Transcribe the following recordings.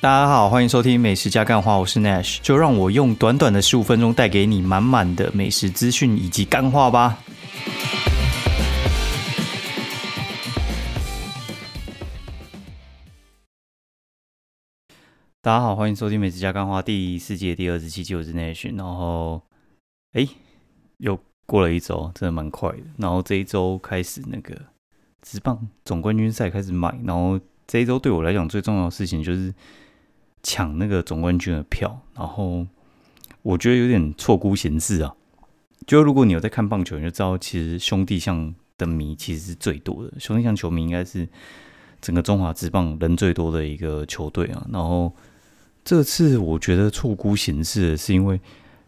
大家好，欢迎收听美食加干话，我是 Nash，就让我用短短的十五分钟带给你满满的美食资讯以及干话吧。大家好，欢迎收听美食加干话第四届第二十七集，我是 Nash。然后，哎，又过了一周，真的蛮快的。然后这一周开始那个直棒总冠军赛开始买，然后这一周对我来讲最重要的事情就是。抢那个总冠军的票，然后我觉得有点错估形势啊。就如果你有在看棒球，你就知道其实兄弟象的迷其实是最多的。兄弟象球迷应该是整个中华职棒人最多的一个球队啊。然后这次我觉得错估形势，是因为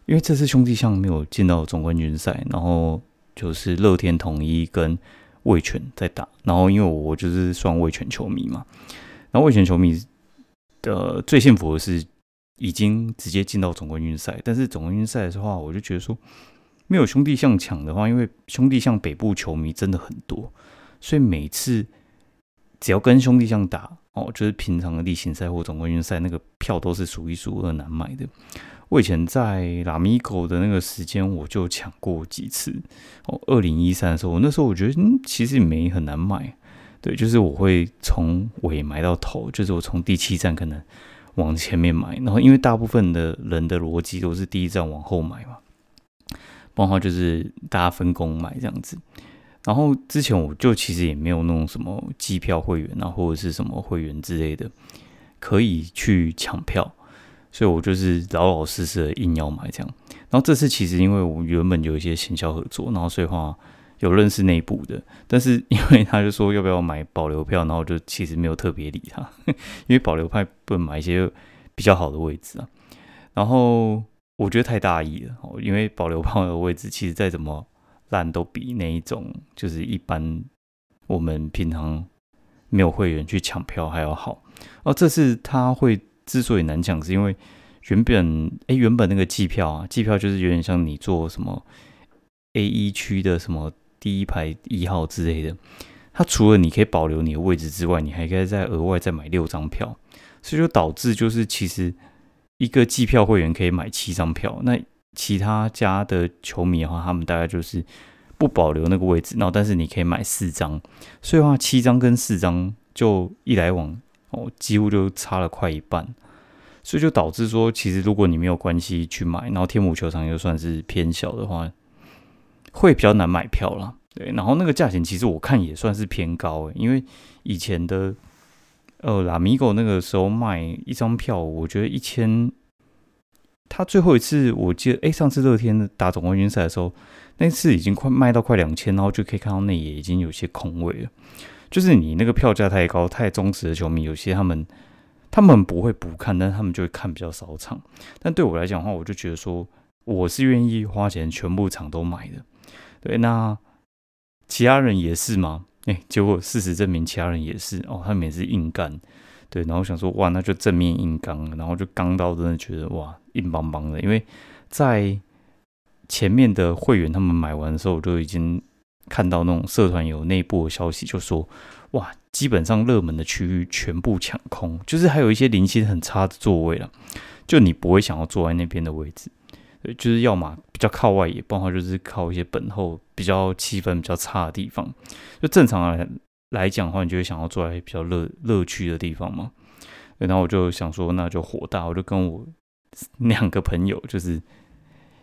因为这次兄弟象没有进到总冠军赛，然后就是乐天统一跟味全在打。然后因为我就是算味全球迷嘛，然后味全球迷。的最幸福的是已经直接进到总冠军赛，但是总冠军赛的话，我就觉得说没有兄弟象抢的话，因为兄弟象北部球迷真的很多，所以每次只要跟兄弟象打哦，就是平常的例行赛或总冠军赛，那个票都是数一数二难买的。我以前在拉米狗的那个时间，我就抢过几次哦。二零一三的时候，我那时候我觉得嗯，其实也没很难买。对，就是我会从尾买到头，就是我从第七站可能往前面买，然后因为大部分的人的逻辑都是第一站往后买嘛，不然的话就是大家分工买这样子。然后之前我就其实也没有弄什么机票会员啊，或者是什么会员之类的可以去抢票，所以我就是老老实实的硬要买这样。然后这次其实因为我原本有一些行销合作，然后所以话。有认识内部的，但是因为他就说要不要买保留票，然后就其实没有特别理他，因为保留派不能买一些比较好的位置啊。然后我觉得太大意了，因为保留票的位置其实再怎么烂都比那一种就是一般我们平常没有会员去抢票还要好。哦，这次他会之所以难抢，是因为原本哎原本那个季票啊，季票就是有点像你做什么 A 一区的什么。第一排一号之类的，它除了你可以保留你的位置之外，你还可以再额外再买六张票，所以就导致就是其实一个季票会员可以买七张票，那其他家的球迷的话，他们大概就是不保留那个位置，然后但是你可以买四张，所以话七张跟四张就一来往哦，几乎就差了快一半，所以就导致说，其实如果你没有关系去买，然后天母球场又算是偏小的话。会比较难买票了，对，然后那个价钱其实我看也算是偏高诶，因为以前的呃拉米狗那个时候卖一张票，我觉得一千，他最后一次我记得，哎，上次乐天打总冠军赛的时候，那次已经快卖到快两千，然后就可以看到内野已经有些空位了，就是你那个票价太高，太忠实的球迷，有些他们他们不会不看，但他们就会看比较少场，但对我来讲的话，我就觉得说我是愿意花钱全部场都买的。对，那其他人也是吗？哎，结果事实证明，其他人也是哦。他们也是硬干，对，然后想说哇，那就正面硬刚，然后就刚到真的觉得哇，硬邦邦的。因为在前面的会员他们买完的时候，我就已经看到那种社团有内部的消息，就说哇，基本上热门的区域全部抢空，就是还有一些零星很差的座位了，就你不会想要坐在那边的位置。就是要么较靠外野，不然话就是靠一些本后比较气氛比较差的地方。就正常来来讲的话，你就会想要坐在比较乐乐趣的地方嘛。然后我就想说，那就火大，我就跟我两个朋友，就是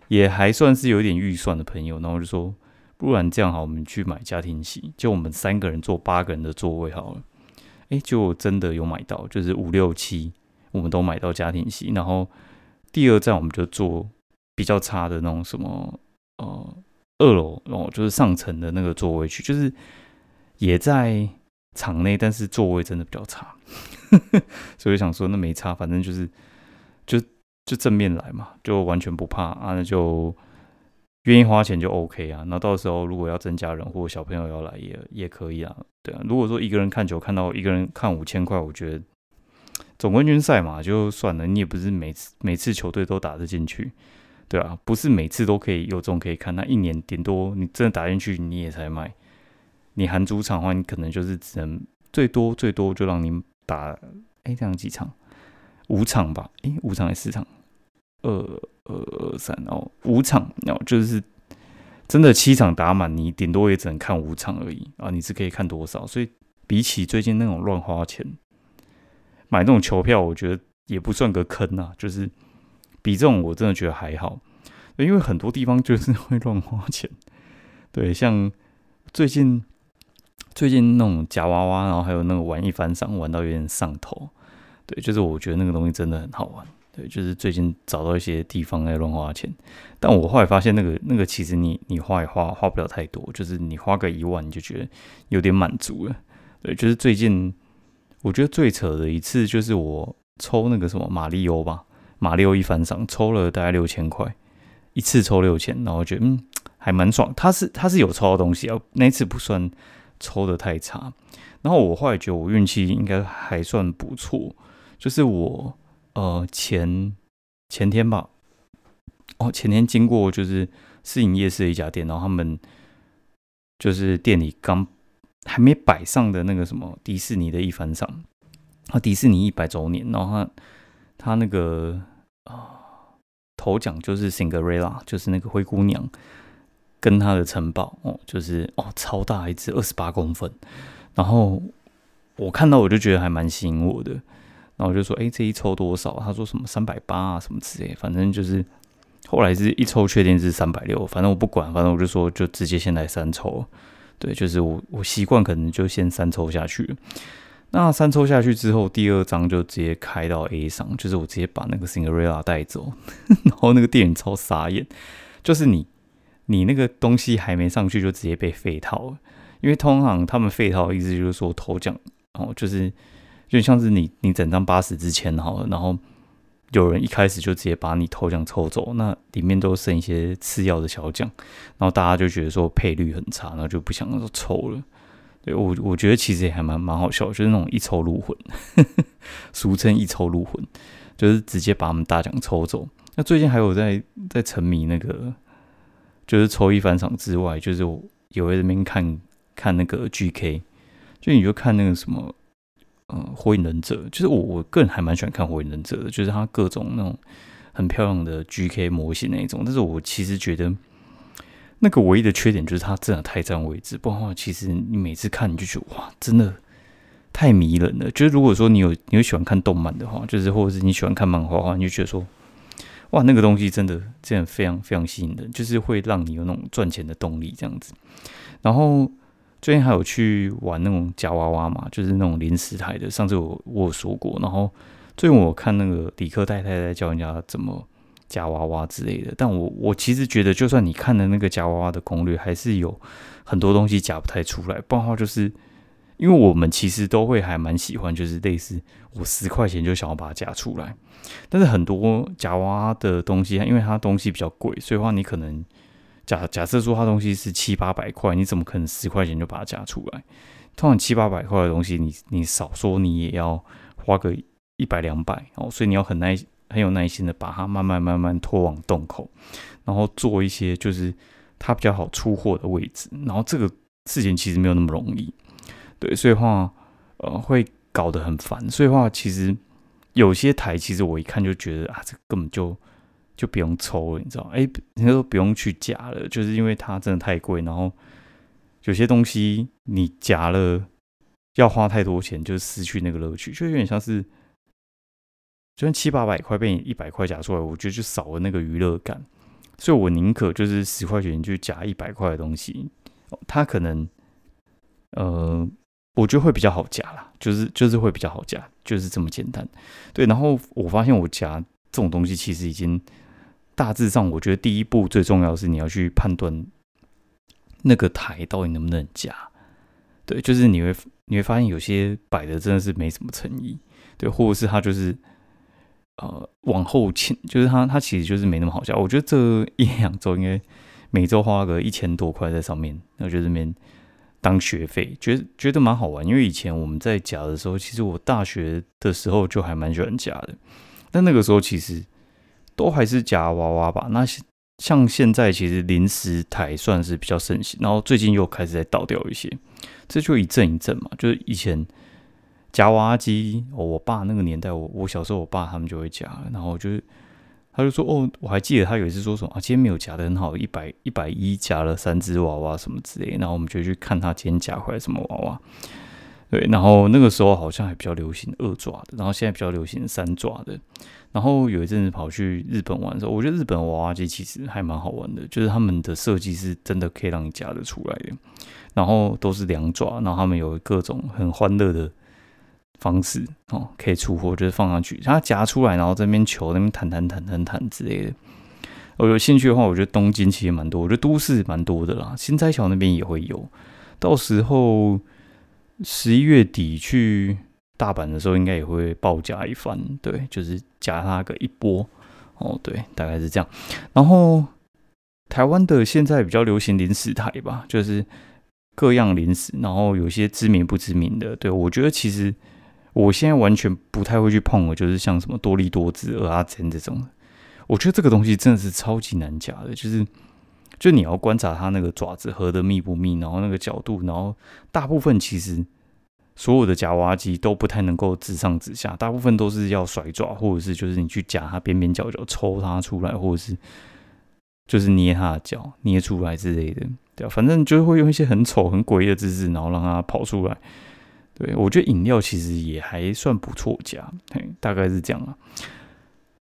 也还算是有点预算的朋友，然后我就说，不然这样好，我们去买家庭席，就我们三个人坐八个人的座位好了。哎，就真的有买到，就是五六七，我们都买到家庭席。然后第二站我们就坐。比较差的那种什么呃二楼哦，就是上层的那个座位区，就是也在场内，但是座位真的比较差，所以想说那没差，反正就是就就正面来嘛，就完全不怕啊，那就愿意花钱就 OK 啊。那到时候如果要增加人或小朋友要来也也可以啊，对啊。如果说一个人看球看到一个人看五千块，我觉得总冠军赛嘛就算了，你也不是每次每次球队都打得进去。对啊，不是每次都可以有这种可以看，那一年顶多你真的打进去你也才买，你含主场的话，你可能就是只能最多最多就让你打，哎，这样几场，五场吧，诶，五场还是四场？二二二三哦，五场哦，就是真的七场打满，你顶多也只能看五场而已啊！你是可以看多少？所以比起最近那种乱花钱买那种球票，我觉得也不算个坑啊。就是比这种，我真的觉得还好，因为很多地方就是会乱花钱。对，像最近最近那种夹娃娃，然后还有那个玩一番赏，玩到有点上头。对，就是我觉得那个东西真的很好玩。对，就是最近找到一些地方在乱花钱，但我后来发现那个那个其实你你花也花花不了太多，就是你花个一万你就觉得有点满足了。对，就是最近我觉得最扯的一次就是我抽那个什么马里欧吧，马六一番赏抽了大概六千块，一次抽六千，然后觉得嗯还蛮爽。他是他是有抽到东西啊，那次不算抽的太差。然后我后来觉得我运气应该还算不错，就是我。呃，前前天吧，哦，前天经过就是试营夜市的一家店，然后他们就是店里刚还没摆上的那个什么迪士尼的一番赏，啊，迪士尼一百周年，然后他他那个啊头奖就是 Cinderella，就是那个灰姑娘跟她的城堡哦，就是哦超大一只，二十八公分，然后我看到我就觉得还蛮吸引我的。然后我就说，哎，这一抽多少？他说什么三百八啊，什么之类。反正就是后来是一抽确定是三百六，反正我不管，反正我就说就直接先来三抽。对，就是我我习惯可能就先三抽下去。那三抽下去之后，第二张就直接开到 A 上，就是我直接把那个 Cinderella 带走。然后那个店员超傻眼，就是你你那个东西还没上去就直接被废套了，因为通常他们废套意思就是说头奖哦，就是。就像是你，你整张八十之前好了，然后有人一开始就直接把你头奖抽走，那里面都剩一些次要的小奖，然后大家就觉得说配率很差，然后就不想抽了。对我，我觉得其实也还蛮蛮好笑，就是那种一抽入魂，俗称一抽入魂，就是直接把我们大奖抽走。那最近还有在在沉迷那个，就是抽一返场之外，就是有在那边看看那个 GK，就你就看那个什么。嗯，火影忍者就是我，我个人还蛮喜欢看火影忍者的，就是它各种那种很漂亮的 GK 模型那一种。但是我其实觉得那个唯一的缺点就是它真的太占位置，不然的话，其实你每次看你就觉得哇，真的太迷人了。就是如果说你有你有喜欢看动漫的话，就是或者是你喜欢看漫画的话，你就觉得说哇，那个东西真的真的非常非常吸引人，就是会让你有那种赚钱的动力这样子。然后。最近还有去玩那种夹娃娃嘛，就是那种临时台的。上次我我有说过，然后最近我看那个李克太太在教人家怎么夹娃娃之类的。但我我其实觉得，就算你看的那个夹娃娃的攻略，还是有很多东西夹不太出来。不然的话，就是因为我们其实都会还蛮喜欢，就是类似我十块钱就想要把它夹出来。但是很多夹娃娃的东西，因为它东西比较贵，所以话你可能。假假设说它东西是七八百块，你怎么可能十块钱就把它夹出来？通常七八百块的东西，你你少说你也要花个一百两百哦，所以你要很耐很有耐心的把它慢慢慢慢拖往洞口，然后做一些就是它比较好出货的位置，然后这个事情其实没有那么容易，对，所以话呃会搞得很烦，所以话其实有些台其实我一看就觉得啊，这根本就。就不用抽了，你知道？哎，人家都不用去夹了，就是因为它真的太贵。然后有些东西你夹了要花太多钱，就失去那个乐趣，就有点像是，就算七八百块被你一百块夹出来，我觉得就少了那个娱乐感。所以我宁可就是十块钱就夹一百块的东西，它可能呃，我觉得会比较好夹啦，就是就是会比较好夹，就是这么简单。对，然后我发现我夹这种东西其实已经。大致上，我觉得第一步最重要的是你要去判断那个台到底能不能夹。对，就是你会你会发现有些摆的真的是没什么诚意，对，或者是他就是呃往后倾，就是他他其实就是没那么好夹。我觉得这一两周应该每周花个一千多块在上面，我觉得这边当学费，觉得觉得蛮好玩。因为以前我们在夹的时候，其实我大学的时候就还蛮喜欢夹的，但那个时候其实。都还是夹娃娃吧。那像现在其实临时台算是比较盛行，然后最近又开始在倒掉一些，这就一阵一阵嘛。就是以前夹娃娃机，哦，我爸那个年代，我我小时候我爸他们就会夹，然后就是他就说哦，我还记得他有一次说什么啊，今天没有夹的很好，一百一百一夹了三只娃娃什么之类，然后我们就去看他今天夹回来什么娃娃。对，然后那个时候好像还比较流行二爪的，然后现在比较流行三爪的。然后有一阵子跑去日本玩的时候，我觉得日本娃娃机其实还蛮好玩的，就是他们的设计是真的可以让你夹得出来的。然后都是两爪，然后他们有各种很欢乐的方式哦，可以出货，就是放上去，它夹出来，然后这边球那边弹弹弹弹弹之类的。我有兴趣的话，我觉得东京其实蛮多，我觉得都市蛮多的啦，新斋桥那边也会有，到时候。十一月底去大阪的时候，应该也会报价一番，对，就是加他个一波，哦，对，大概是这样。然后台湾的现在比较流行零食台吧，就是各样零食，然后有些知名不知名的，对我觉得其实我现在完全不太会去碰，就是像什么多利多滋、阿珍这种，我觉得这个东西真的是超级难夹的，就是。就你要观察它那个爪子合的密不密，然后那个角度，然后大部分其实所有的夹娃娃机都不太能够直上直下，大部分都是要甩爪，或者是就是你去夹它边边角角抽它出来，或者是就是捏它的脚捏出来之类的，对啊，反正就是会用一些很丑很诡异的姿势，然后让它跑出来。对我觉得饮料其实也还算不错夹，嘿，大概是这样啊，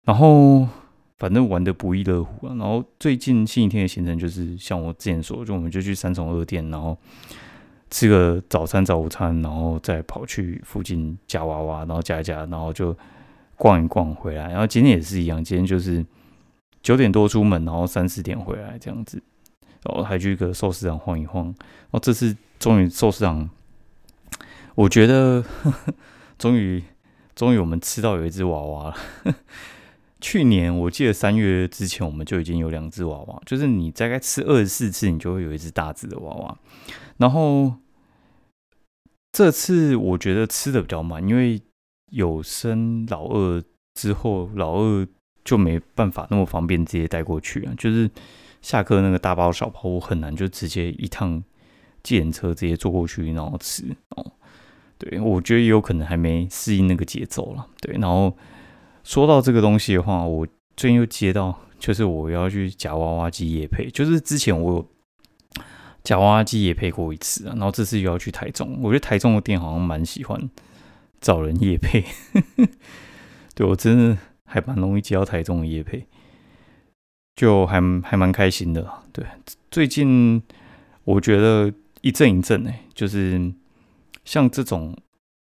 然后。反正玩的不亦乐乎啊！然后最近星期天的行程就是像我之前说，就我们就去三重二店，然后吃个早餐、早午餐，然后再跑去附近夹娃娃，然后夹一夹，然后就逛一逛回来。然后今天也是一样，今天就是九点多出门，然后三四点回来这样子，然后还去一个寿司场晃一晃。然后这次终于寿司场，我觉得 终于终于我们吃到有一只娃娃了。去年我记得三月之前，我们就已经有两只娃娃，就是你大概吃二十四次，你就会有一只大只的娃娃。然后这次我觉得吃的比较慢，因为有生老二之后，老二就没办法那么方便直接带过去啊。就是下课那个大包小包，我很难就直接一趟计程车直接坐过去然后吃哦。对，我觉得也有可能还没适应那个节奏了。对，然后。说到这个东西的话，我最近又接到，就是我要去夹娃娃机夜配，就是之前我有夹娃娃机夜配过一次啊，然后这次又要去台中，我觉得台中的店好像蛮喜欢找人夜配，对我真的还蛮容易接到台中的夜配，就还还蛮开心的。对，最近我觉得一阵一阵哎，就是像这种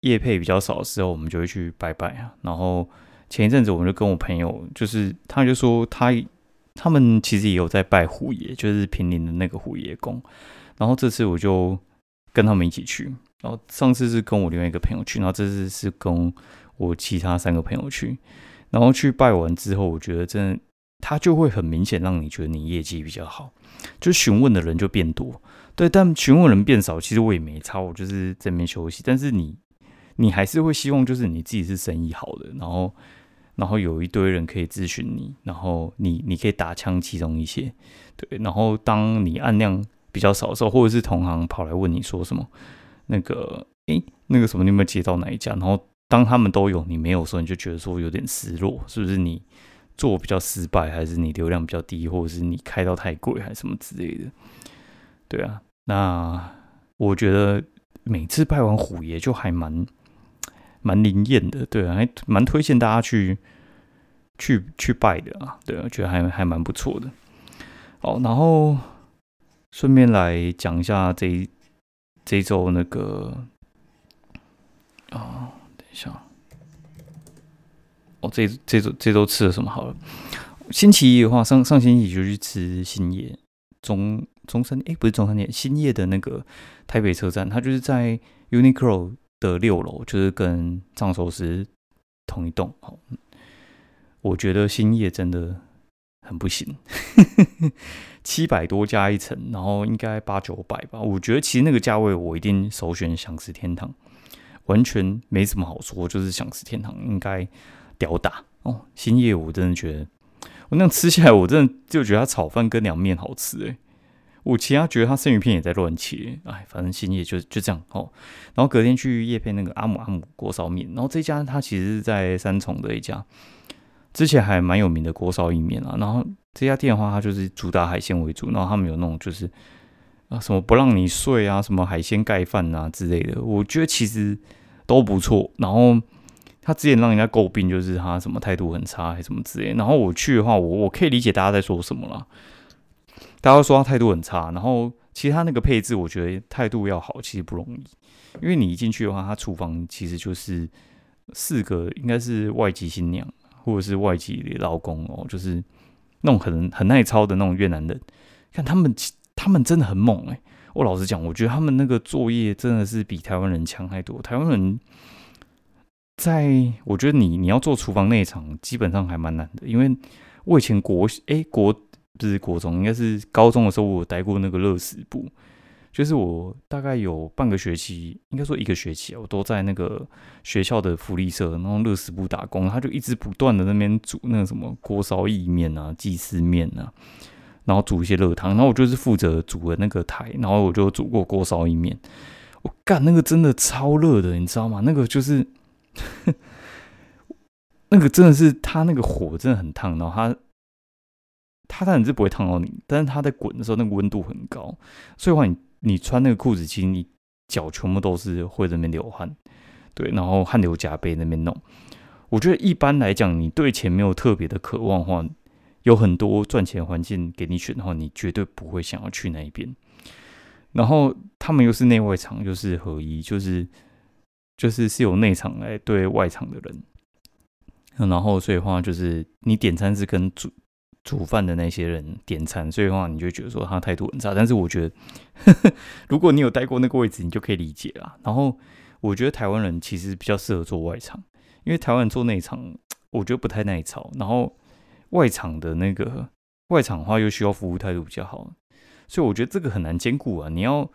夜配比较少的时候，我们就会去拜拜啊，然后。前一阵子，我们就跟我朋友，就是他就说他他们其实也有在拜虎爷，就是平林的那个虎爷公。然后这次我就跟他们一起去。然后上次是跟我另外一个朋友去，然后这次是跟我其他三个朋友去。然后去拜完之后，我觉得真的他就会很明显让你觉得你业绩比较好，就询问的人就变多。对，但询问人变少，其实我也没差，我就是这边休息。但是你你还是会希望就是你自己是生意好的，然后。然后有一堆人可以咨询你，然后你你可以打枪其中一些，对。然后当你按量比较少的时候，或者是同行跑来问你说什么，那个诶，那个什么你有没有接到哪一家？然后当他们都有你没有的时候，你就觉得说有点失落，是不是你做比较失败，还是你流量比较低，或者是你开到太贵，还是什么之类的？对啊，那我觉得每次拜完虎爷就还蛮。蛮灵验的，对啊，还蛮推荐大家去去去拜的啊，对，我觉得还还蛮不错的。好，然后顺便来讲一下这这周那个啊，等一下，哦，这这周这周吃了什么好了？星期一的话，上上星期就去吃新野中中山，哎，不是中山店，新叶的那个台北车站，它就是在 Uniqlo。的六楼就是跟藏寿司同一栋哦，我觉得兴业真的很不行，七百多加一层，然后应该八九百吧。我觉得其实那个价位我一定首选享食天堂，完全没什么好说，就是享食天堂应该屌打哦。兴业我真的觉得，我那样吃下来，我真的就觉得它炒饭跟凉面好吃诶。我其他觉得他生鱼片也在乱切，哎，反正兴业就就这样哦。然后隔天去夜配那个阿姆阿姆锅烧面，然后这家他其实是在三重的一家，之前还蛮有名的锅烧意面啊。然后这家店的话，它就是主打海鲜为主，然后他们有那种就是啊什么不让你睡啊，什么海鲜盖饭啊之类的，我觉得其实都不错。然后他之前让人家诟病就是他什么态度很差，还什么之类。然后我去的话，我我可以理解大家在说什么了。大家说他态度很差，然后其实他那个配置，我觉得态度要好其实不容易，因为你一进去的话，他厨房其实就是四个应该是外籍新娘或者是外籍老公哦，就是那种很很耐操的那种越南人，看他们他们真的很猛哎！我老实讲，我觉得他们那个作业真的是比台湾人强太多。台湾人在我觉得你你要做厨房内场，基本上还蛮难的，因为我以前国哎国。是国中，应该是高中的时候，我待过那个乐食部，就是我大概有半个学期，应该说一个学期，我都在那个学校的福利社，然后乐食部打工，他就一直不断的那边煮那个什么锅烧意面啊、鸡丝面啊，然后煮一些热汤，然后我就是负责煮的那个台，然后我就煮过锅烧意面，我干那个真的超热的，你知道吗？那个就是 那个真的是他那个火真的很烫，然后他。它当然是不会烫到你，但是它在滚的时候，那个温度很高，所以话你你穿那个裤子，其实你脚全部都是会在那边流汗，对，然后汗流浃背那边弄。我觉得一般来讲，你对钱没有特别的渴望的话，有很多赚钱环境给你选的话，你绝对不会想要去那一边。然后他们又是内外场，就是合一，就是就是是有内场来对外场的人，然后所以话就是你点餐是跟主。煮饭的那些人点餐，所以的话，你就觉得说他态度很差。但是我觉得，如果你有待过那个位置，你就可以理解了。然后我觉得台湾人其实比较适合做外场，因为台湾人做内场，我觉得不太耐操。然后外场的那个外场的话，又需要服务态度比较好，所以我觉得这个很难兼顾啊。你要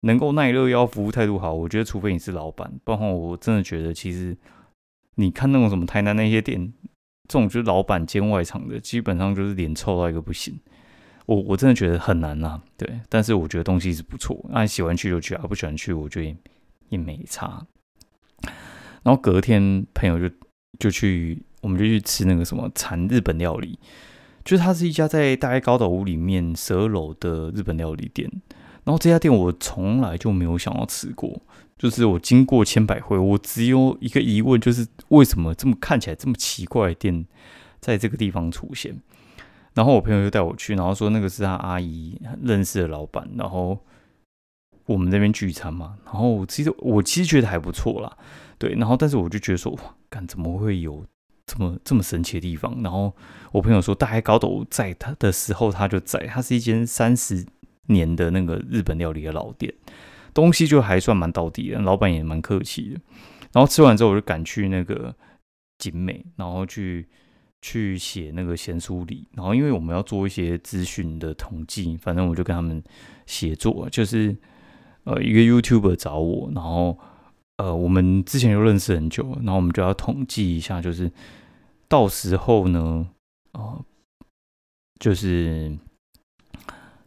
能够耐热，要服务态度好，我觉得除非你是老板，不然我真的觉得其实你看那种什么台南那些店。这种就是老板兼外场的，基本上就是脸臭到一个不行。我我真的觉得很难呐，对。但是我觉得东西是不错，那喜欢去就去，啊，不喜欢去我觉得也没差。然后隔天朋友就就去，我们就去吃那个什么产日本料理，就是它是一家在大概高岛屋里面十二楼的日本料理店。然后这家店我从来就没有想要吃过。就是我经过千百回，我只有一个疑问，就是为什么这么看起来这么奇怪的店在这个地方出现？然后我朋友就带我去，然后说那个是他阿姨认识的老板，然后我们那边聚餐嘛。然后其实我其实觉得还不错啦，对。然后但是我就觉得说，哇，干怎么会有这么这么神奇的地方？然后我朋友说，大概高斗在他的时候他就在，他是一间三十年的那个日本料理的老店。东西就还算蛮到底的，老板也蛮客气的。然后吃完之后，我就赶去那个景美，然后去去写那个闲书里。然后因为我们要做一些资讯的统计，反正我就跟他们写作，就是呃一个 YouTuber 找我，然后呃我们之前就认识很久，然后我们就要统计一下，就是到时候呢，哦，就是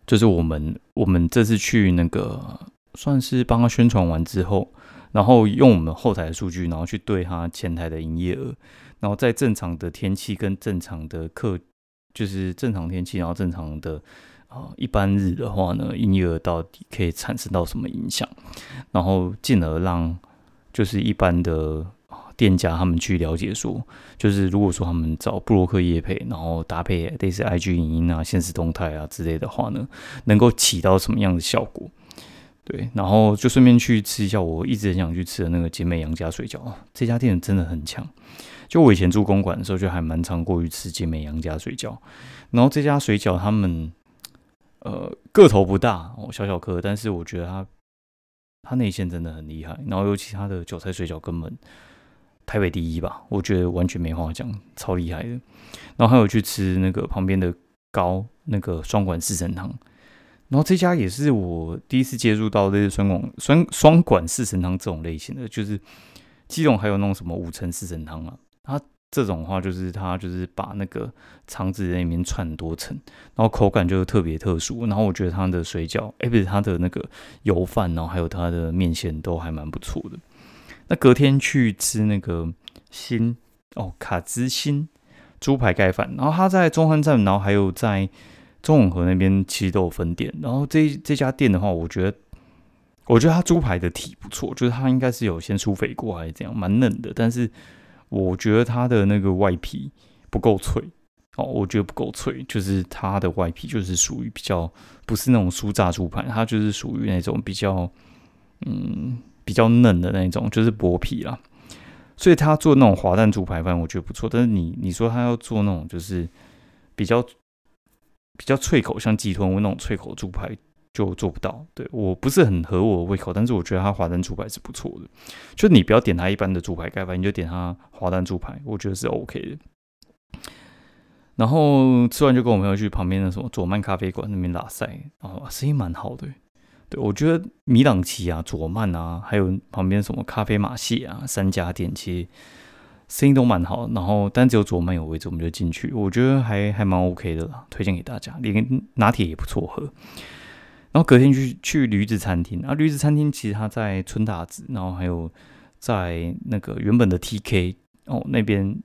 就是我们我们这次去那个。算是帮他宣传完之后，然后用我们后台的数据，然后去对他前台的营业额，然后在正常的天气跟正常的客，就是正常天气，然后正常的啊一般日的话呢，营业额到底可以产生到什么影响，然后进而让就是一般的店家他们去了解说，就是如果说他们找布洛克业配，然后搭配类似 IG 影音啊、现实动态啊之类的话呢，能够起到什么样的效果？对，然后就顺便去吃一下我一直很想去吃的那个姐妹杨家水饺这家店真的很强。就我以前住公馆的时候，就还蛮常过去吃姐妹杨家水饺。然后这家水饺他们呃个头不大哦，小小颗，但是我觉得它它内馅真的很厉害。然后尤其它的韭菜水饺根本台北第一吧，我觉得完全没话讲，超厉害的。然后还有去吃那个旁边的高那个双管四神汤。然后这家也是我第一次接触到这些双管双双管四神汤这种类型的，就是基隆还有那种什么五层四神汤啊，它这种话就是它就是把那个肠子在里面串多层，然后口感就特别特殊。然后我觉得它的水饺，哎，不是它的那个油饭，然后还有它的面线都还蛮不错的。那隔天去吃那个新哦卡兹新猪排盖饭，然后他在中山站，然后还有在中永和那边其实都有分店。然后这这家店的话，我觉得我觉得它猪排的体不错，就是它应该是有先酥肥过还是怎样，蛮嫩的，但是。我觉得它的那个外皮不够脆哦，我觉得不够脆，就是它的外皮就是属于比较不是那种酥炸猪排，它就是属于那种比较嗯比较嫩的那种，就是薄皮啦。所以他做那种滑蛋猪排饭，我觉得不错。但是你你说他要做那种就是比较比较脆口，像鸡豚那种脆口猪排。就做不到，对我不是很合我的胃口，但是我觉得它滑蛋猪排是不错的。就你不要点它一般的猪排盖饭，你就点它滑蛋猪排，我觉得是 OK 的。然后吃完就跟我朋友去旁边的什么左曼咖啡馆那边拉塞，哦，生意蛮好的。我觉得米朗奇啊、左曼啊，还有旁边什么咖啡马戏啊三家店，其实生意都蛮好。然后但只有左曼有位置，我们就进去，我觉得还还蛮 OK 的啦，推荐给大家。连拿铁也不错喝。然后隔天去去驴子餐厅，啊，驴子餐厅其实它在春大子，然后还有在那个原本的 TK 哦那边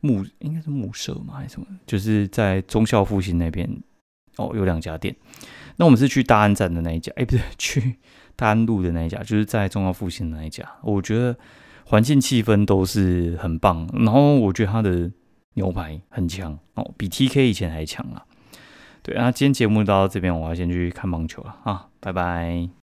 木应该是木舍嘛还是什么，就是在中校复兴那边哦有两家店。那我们是去大安站的那一家，哎不对，去大安路的那一家，就是在忠孝复兴那一家。我觉得环境气氛都是很棒，然后我觉得它的牛排很强哦，比 TK 以前还强啊。对，那今天节目到这边，我要先去看棒球了啊，拜拜。